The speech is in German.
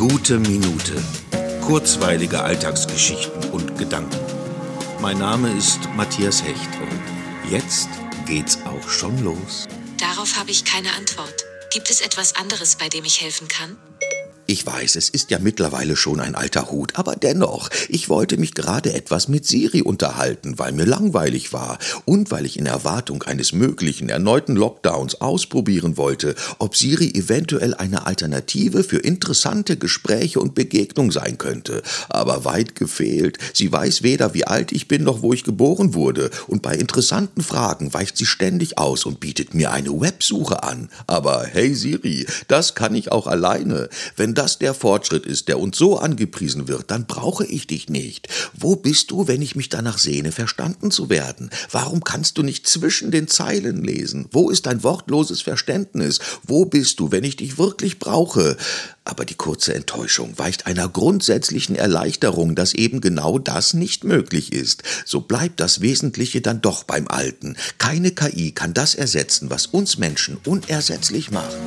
Gute Minute. Kurzweilige Alltagsgeschichten und Gedanken. Mein Name ist Matthias Hecht und jetzt geht's auch schon los. Darauf habe ich keine Antwort. Gibt es etwas anderes, bei dem ich helfen kann? Ich weiß, es ist ja mittlerweile schon ein alter Hut, aber dennoch, ich wollte mich gerade etwas mit Siri unterhalten, weil mir langweilig war und weil ich in Erwartung eines möglichen erneuten Lockdowns ausprobieren wollte, ob Siri eventuell eine Alternative für interessante Gespräche und Begegnung sein könnte. Aber weit gefehlt. Sie weiß weder, wie alt ich bin, noch wo ich geboren wurde, und bei interessanten Fragen weicht sie ständig aus und bietet mir eine Websuche an. Aber hey Siri, das kann ich auch alleine. Wenn das der Fortschritt ist, der uns so angepriesen wird, dann brauche ich dich nicht. Wo bist du, wenn ich mich danach sehne, verstanden zu werden? Warum kannst du nicht zwischen den Zeilen lesen? Wo ist dein wortloses Verständnis? Wo bist du, wenn ich dich wirklich brauche? Aber die kurze Enttäuschung weicht einer grundsätzlichen Erleichterung, dass eben genau das nicht möglich ist. So bleibt das Wesentliche dann doch beim Alten. Keine KI kann das ersetzen, was uns Menschen unersetzlich macht.